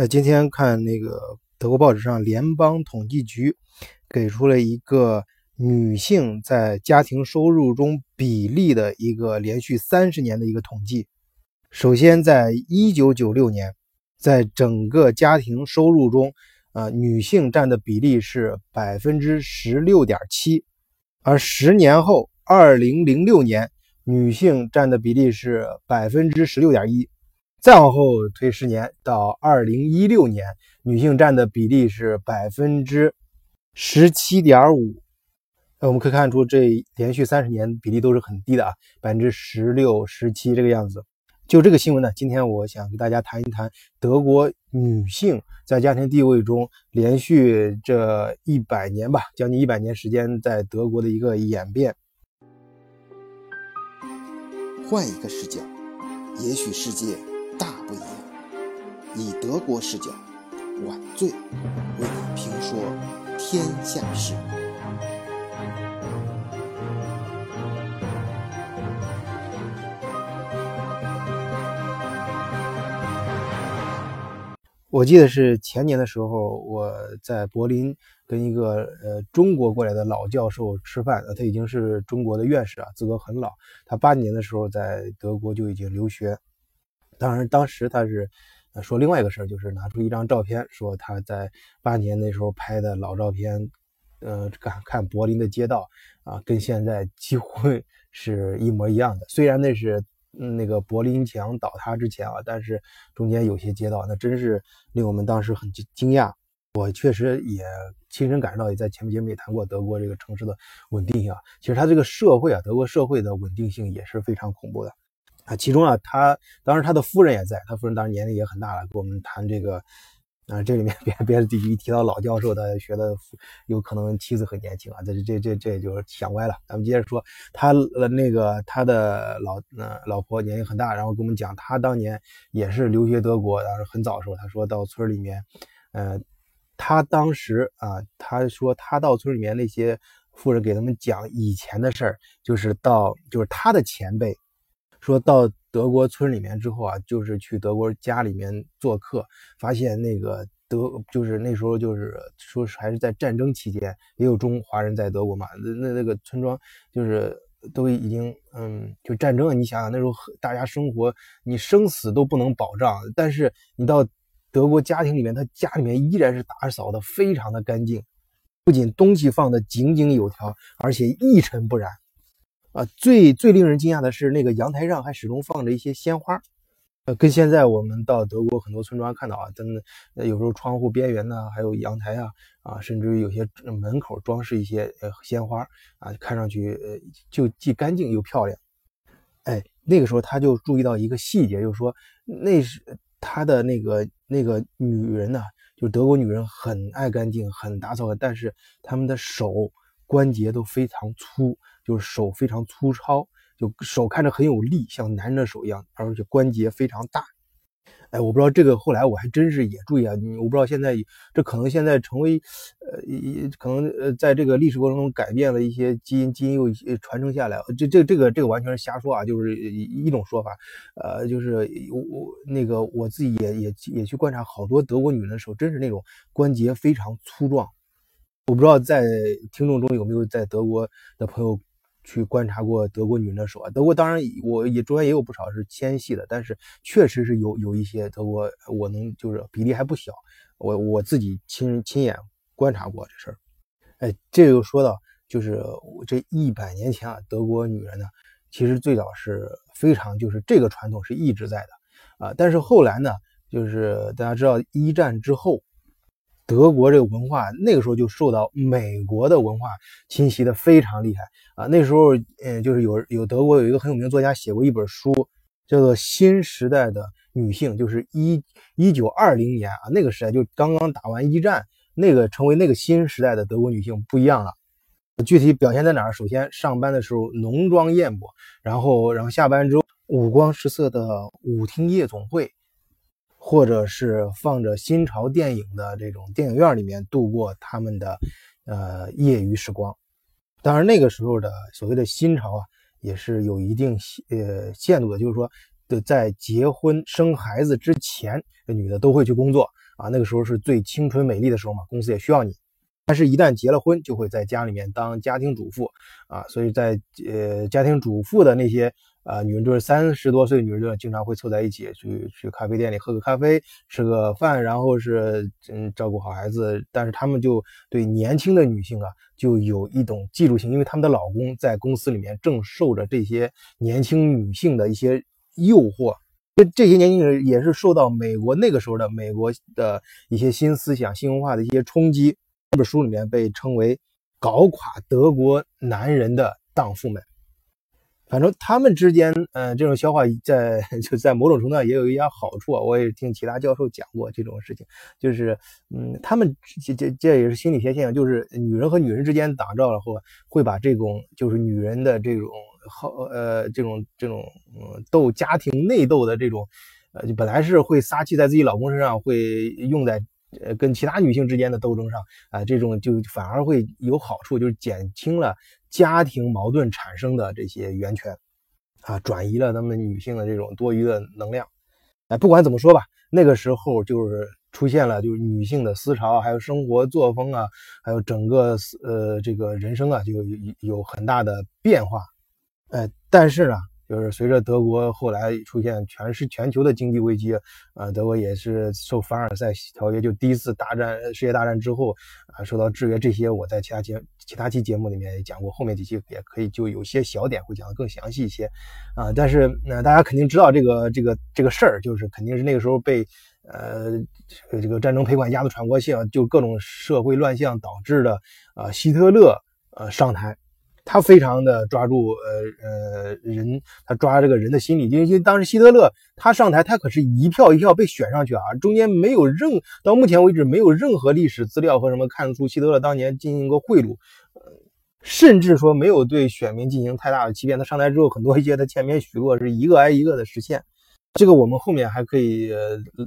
那，今天看那个德国报纸上，联邦统计局给出了一个女性在家庭收入中比例的一个连续三十年的一个统计。首先，在一九九六年，在整个家庭收入中，呃，女性占的比例是百分之十六点七，而十年后，二零零六年，女性占的比例是百分之十六点一。再往后推十年，到二零一六年，女性占的比例是百分之十七点五。那，我们可以看出，这连续三十年比例都是很低的啊，百分之十六、十七这个样子。就这个新闻呢，今天我想给大家谈一谈德国女性在家庭地位中连续这一百年吧，将近一百年时间在德国的一个演变。换一个视角，也许世界。大不一样，以德国视角，晚醉为你评说天下事。我记得是前年的时候，我在柏林跟一个呃中国过来的老教授吃饭，他已经是中国的院士啊，资格很老。他八年的时候在德国就已经留学。当然，当时他是说另外一个事儿，就是拿出一张照片，说他在八年那时候拍的老照片，呃，看看柏林的街道啊，跟现在几乎 是一模一样的。虽然那是那个柏林墙倒塌之前啊，但是中间有些街道，那真是令我们当时很惊惊讶。我确实也亲身感受到，也在前面节目也谈过德国这个城市的稳定性啊。其实它这个社会啊，德国社会的稳定性也是非常恐怖的。啊，其中啊，他当时他的夫人也在，他夫人当时年龄也很大了，跟我们谈这个，啊，这里面别别的一提到老教授，他学的有可能妻子很年轻啊，这这这这就是想歪了。咱们接着说，他呃那个他的老呃老婆年龄很大，然后跟我们讲，他当年也是留学德国，当时很早的时候，他说到村里面，呃，他当时啊，他说他到村里面那些富人给他们讲以前的事儿，就是到就是他的前辈。说到德国村里面之后啊，就是去德国家里面做客，发现那个德就是那时候就是说是还是在战争期间，也有中华人在德国嘛。那那那个村庄就是都已经嗯，就战争，你想想那时候大家生活，你生死都不能保障，但是你到德国家庭里面，他家里面依然是打扫的非常的干净，不仅东西放的井井有条，而且一尘不染。啊，最最令人惊讶的是，那个阳台上还始终放着一些鲜花，呃，跟现在我们到德国很多村庄看到啊，真的，有时候窗户边缘呢，还有阳台啊，啊，甚至于有些门口装饰一些呃鲜花啊，看上去呃就既干净又漂亮。哎，那个时候他就注意到一个细节，就是说那是他的那个那个女人呢，就德国女人很爱干净，很打扫，但是他们的手关节都非常粗。就是手非常粗糙，就手看着很有力，像男人的手一样，而且关节非常大。哎，我不知道这个后来我还真是也注意啊，我不知道现在这可能现在成为，呃，可能呃，在这个历史过程中改变了一些基因，基因又传承下来。这这这个这个完全是瞎说啊，就是一种说法。呃，就是我我那个我自己也也也去观察好多德国女人的手，真是那种关节非常粗壮。我不知道在听众中有没有在德国的朋友。去观察过德国女人的手啊，德国当然我也中间也有不少是纤细的，但是确实是有有一些德国我能就是比例还不小，我我自己亲亲眼观察过这事儿。哎，这又说到就是我这一百年前啊，德国女人呢，其实最早是非常就是这个传统是一直在的啊，但是后来呢，就是大家知道一战之后。德国这个文化那个时候就受到美国的文化侵袭的非常厉害啊！那时候，嗯，就是有有德国有一个很有名作家写过一本书，叫做《新时代的女性》，就是一一九二零年啊，那个时代就刚刚打完一战，那个成为那个新时代的德国女性不一样了。具体表现在哪儿？首先，上班的时候浓妆艳抹，然后然后下班之后五光十色的舞厅夜总会。或者是放着新潮电影的这种电影院里面度过他们的呃业余时光。当然，那个时候的所谓的新潮啊，也是有一定呃限度的，就是说的在结婚生孩子之前，这女的都会去工作啊。那个时候是最青春美丽的时候嘛，公司也需要你。但是，一旦结了婚，就会在家里面当家庭主妇啊。所以在呃家庭主妇的那些啊女人，就是三十多岁女人，就经常会凑在一起去去咖啡店里喝个咖啡，吃个饭，然后是嗯照顾好孩子。但是他们就对年轻的女性啊，就有一种嫉妒心，因为他们的老公在公司里面正受着这些年轻女性的一些诱惑。这这些年轻人也是受到美国那个时候的美国的一些新思想、新文化的一些冲击。这本书里面被称为“搞垮德国男人的荡妇们”，反正他们之间，呃，这种消化在 就在某种程度上也有一点好处啊。我也听其他教授讲过这种事情，就是，嗯，他们这这这也是心理学现象，就是女人和女人之间打仗了后，会把这种就是女人的这种好呃这种这种嗯斗家庭内斗的这种，呃，本来是会撒气在自己老公身上，会用在。呃，跟其他女性之间的斗争上啊，这种就反而会有好处，就是减轻了家庭矛盾产生的这些源泉，啊，转移了他们女性的这种多余的能量。哎，不管怎么说吧，那个时候就是出现了就是女性的思潮，还有生活作风啊，还有整个呃这个人生啊，就有有很大的变化。哎，但是呢。就是随着德国后来出现全是全球的经济危机，啊，德国也是受凡尔赛条约就第一次大战世界大战之后啊受到制约，这些我在其他节其他期节目里面也讲过，后面几期也可以就有些小点会讲的更详细一些，啊，但是那大家肯定知道这个这个这个事儿，就是肯定是那个时候被呃这个战争赔款压的喘不过气，就各种社会乱象导致的啊希特勒呃上台。他非常的抓住呃呃人，他抓这个人的心理，因为当时希特勒他上台，他可是一票一票被选上去啊，中间没有任到目前为止没有任何历史资料和什么看出希特勒当年进行过贿赂，呃，甚至说没有对选民进行太大的欺骗。他上台之后，很多一些他前面许诺是一个挨一个的实现。这个我们后面还可以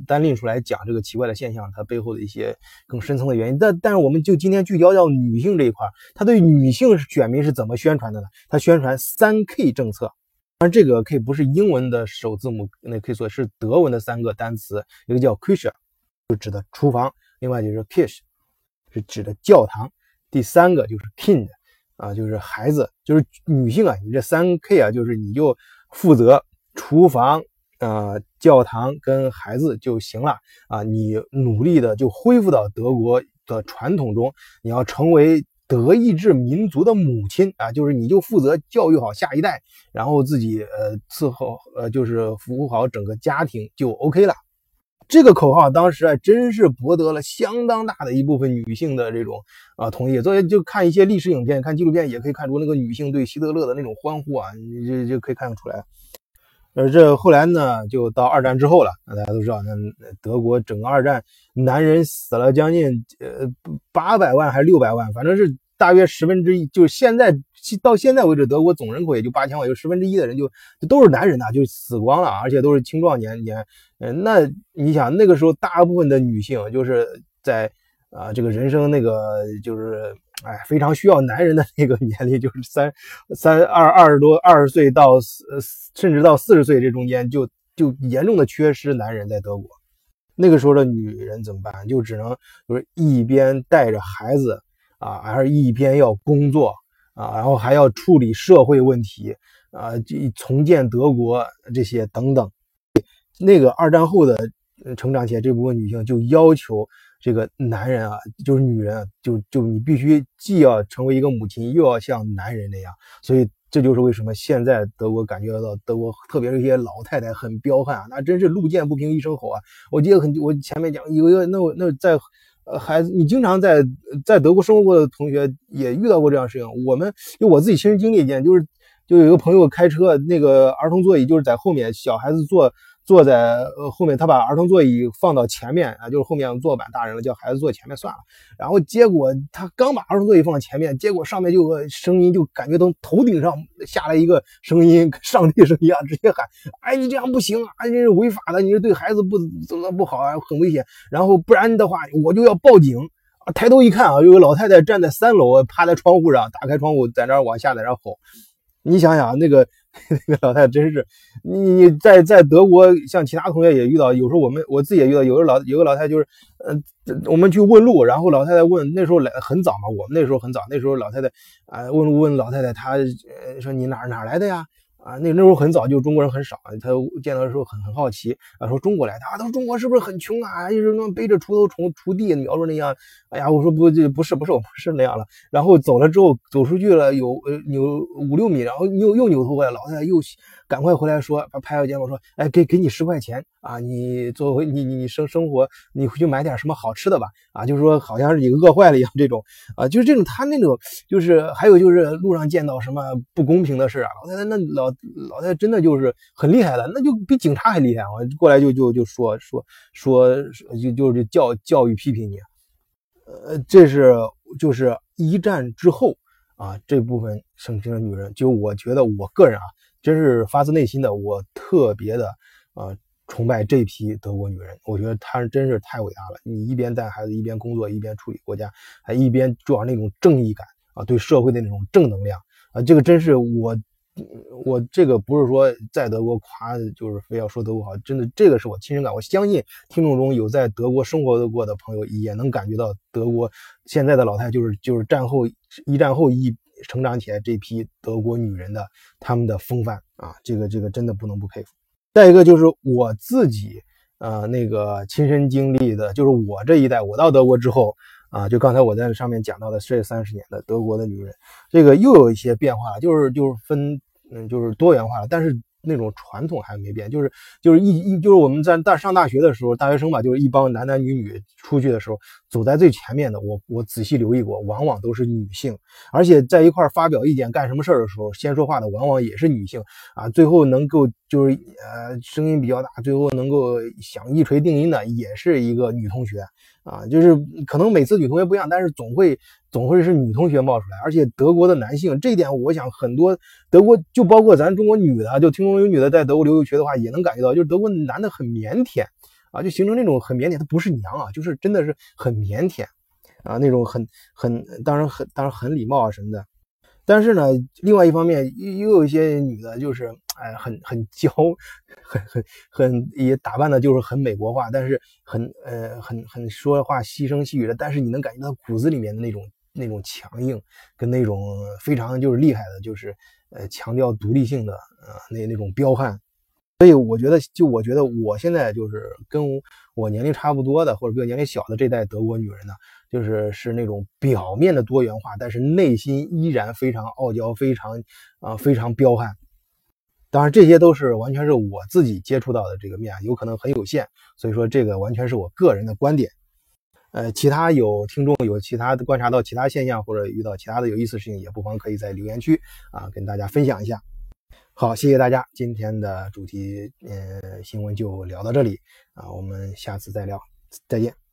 单拎出来讲这个奇怪的现象，它背后的一些更深层的原因。但但是我们就今天聚焦到女性这一块，他对女性选民是怎么宣传的呢？他宣传三 K 政策，当然这个 K 不是英文的首字母，那可以说是德文的三个单词，一个叫 Küche，就指的厨房；另外就是 Kish，是指的教堂；第三个就是 Kind，啊，就是孩子，就是女性啊，你这三 K 啊，就是你就负责厨房。呃，教堂跟孩子就行了啊！你努力的就恢复到德国的传统中，你要成为德意志民族的母亲啊！就是你就负责教育好下一代，然后自己呃伺候呃就是服务好整个家庭就 OK 了。这个口号当时啊，真是博得了相当大的一部分女性的这种啊同意。所以就看一些历史影片、看纪录片，也可以看出那个女性对希特勒的那种欢呼啊，你就就可以看得出来。而这后来呢，就到二战之后了。那大家都知道，那德国整个二战，男人死了将近呃八百万还是六百万，反正是大约十分之一。就现在到现在为止，德国总人口也就八千万，有十分之一的人就就都是男人呐，就死光了，而且都是青壮年年。嗯，那你想那个时候，大部分的女性就是在啊这个人生那个就是。哎，非常需要男人的那个年龄，就是三三二二十多二十岁到四甚至到四十岁这中间，就就严重的缺失男人在德国。那个时候的女人怎么办？就只能就是一边带着孩子啊，还是一边要工作啊，然后还要处理社会问题啊，重建德国这些等等。那个二战后的成长起来这部分女性就要求。这个男人啊，就是女人啊，就就你必须既要成为一个母亲，又要像男人那样。所以这就是为什么现在德国感觉到德国，特别是一些老太太很彪悍啊，那真是路见不平一声吼啊。我记得很，我前面讲有一个那我那在呃孩子，你经常在在德国生活过的同学也遇到过这样事情。我们就我自己亲身经历一件，就是就有一个朋友开车，那个儿童座椅就是在后面，小孩子坐。坐在呃后面，他把儿童座椅放到前面啊，就是后面坐满大人了，叫孩子坐前面算了。然后结果他刚把儿童座椅放到前面，结果上面就个声音，就感觉从头顶上下来一个声音，上帝声音啊，直接喊：“哎，你这样不行啊，你是违法的，你是对孩子不怎么不好啊，很危险。然后不然的话，我就要报警啊！”抬头一看啊，有个老太太站在三楼，趴在窗户上，打开窗户在那儿往下在那吼。你想想那个那个老太太真是，你你在在德国，像其他同学也遇到，有时候我们我自己也遇到，有个老有个老太太就是，呃，我们去问路，然后老太太问，那时候来很早嘛，我们那时候很早，那时候老太太啊问问老太太，她呃说你哪哪来的呀？啊，那那时候很早，就中国人很少。他见到的时候很很好奇啊，说中国来的啊，他说中国是不是很穷啊？一直那背着锄头锄锄地，描述那样。哎呀，我说不，这不是不是，我不是那样了。然后走了之后，走出去了有呃扭五六米，然后又又扭头过来，老太太又赶快回来说，拍拍肩膀说，哎，给给你十块钱啊，你作为你你你生生活，你回去买点什么好吃的吧。啊，就是说好像是你饿坏了一样这种啊，就是这种他那种就是还有就是路上见到什么不公平的事啊，老太太那老老太太真的就是很厉害的，那就比警察还厉害啊！过来就就就说说说就就是教教育批评你。呃，这是就是一战之后啊，这部分盛行的女人，就我觉得我个人啊，真是发自内心的，我特别的呃崇拜这批德国女人。我觉得她真是太伟大了。你一边带孩子，一边工作，一边处理国家，还一边主要那种正义感啊，对社会的那种正能量啊，这个真是我。我这个不是说在德国夸，就是非要说德国好，真的，这个是我亲身感。我相信听众中有在德国生活过的朋友，也能感觉到德国现在的老太就是就是战后一战后一成长起来这批德国女人的她们的风范啊，这个这个真的不能不佩服。再一个就是我自己呃那个亲身经历的，就是我这一代，我到德国之后。啊，就刚才我在上面讲到的这三十年的德国的女人，这个又有一些变化，就是就是分，嗯，就是多元化了，但是那种传统还没变，就是就是一一就是我们在大上大学的时候，大学生吧，就是一帮男男女女出去的时候，走在最前面的，我我仔细留意过，往往都是女性，而且在一块发表意见干什么事儿的时候，先说话的往往也是女性啊，最后能够就是呃声音比较大，最后能够想一锤定音的也是一个女同学。啊，就是可能每次女同学不一样，但是总会总会是女同学冒出来，而且德国的男性这一点，我想很多德国就包括咱中国女的，就听说有女的在德国留学的话，也能感觉到，就是德国男的很腼腆啊，就形成那种很腼腆，他不是娘啊，就是真的是很腼腆啊，那种很很当然很当然很礼貌啊什么的。但是呢，另外一方面又又有一些女的，就是哎，很很娇，很很很也打扮的，就是很美国化，但是很呃很很说话细声细语的，但是你能感觉到骨子里面的那种那种强硬，跟那种非常就是厉害的，就是呃强调独立性的呃那那种彪悍。所以我觉得，就我觉得我现在就是跟我年龄差不多的，或者比我年龄小的这代德国女人呢。就是是那种表面的多元化，但是内心依然非常傲娇，非常啊非常彪悍。当然，这些都是完全是我自己接触到的这个面，有可能很有限，所以说这个完全是我个人的观点。呃，其他有听众有其他的观察到其他现象或者遇到其他的有意思事情，也不妨可以在留言区啊跟大家分享一下。好，谢谢大家，今天的主题嗯新闻就聊到这里啊，我们下次再聊，再见。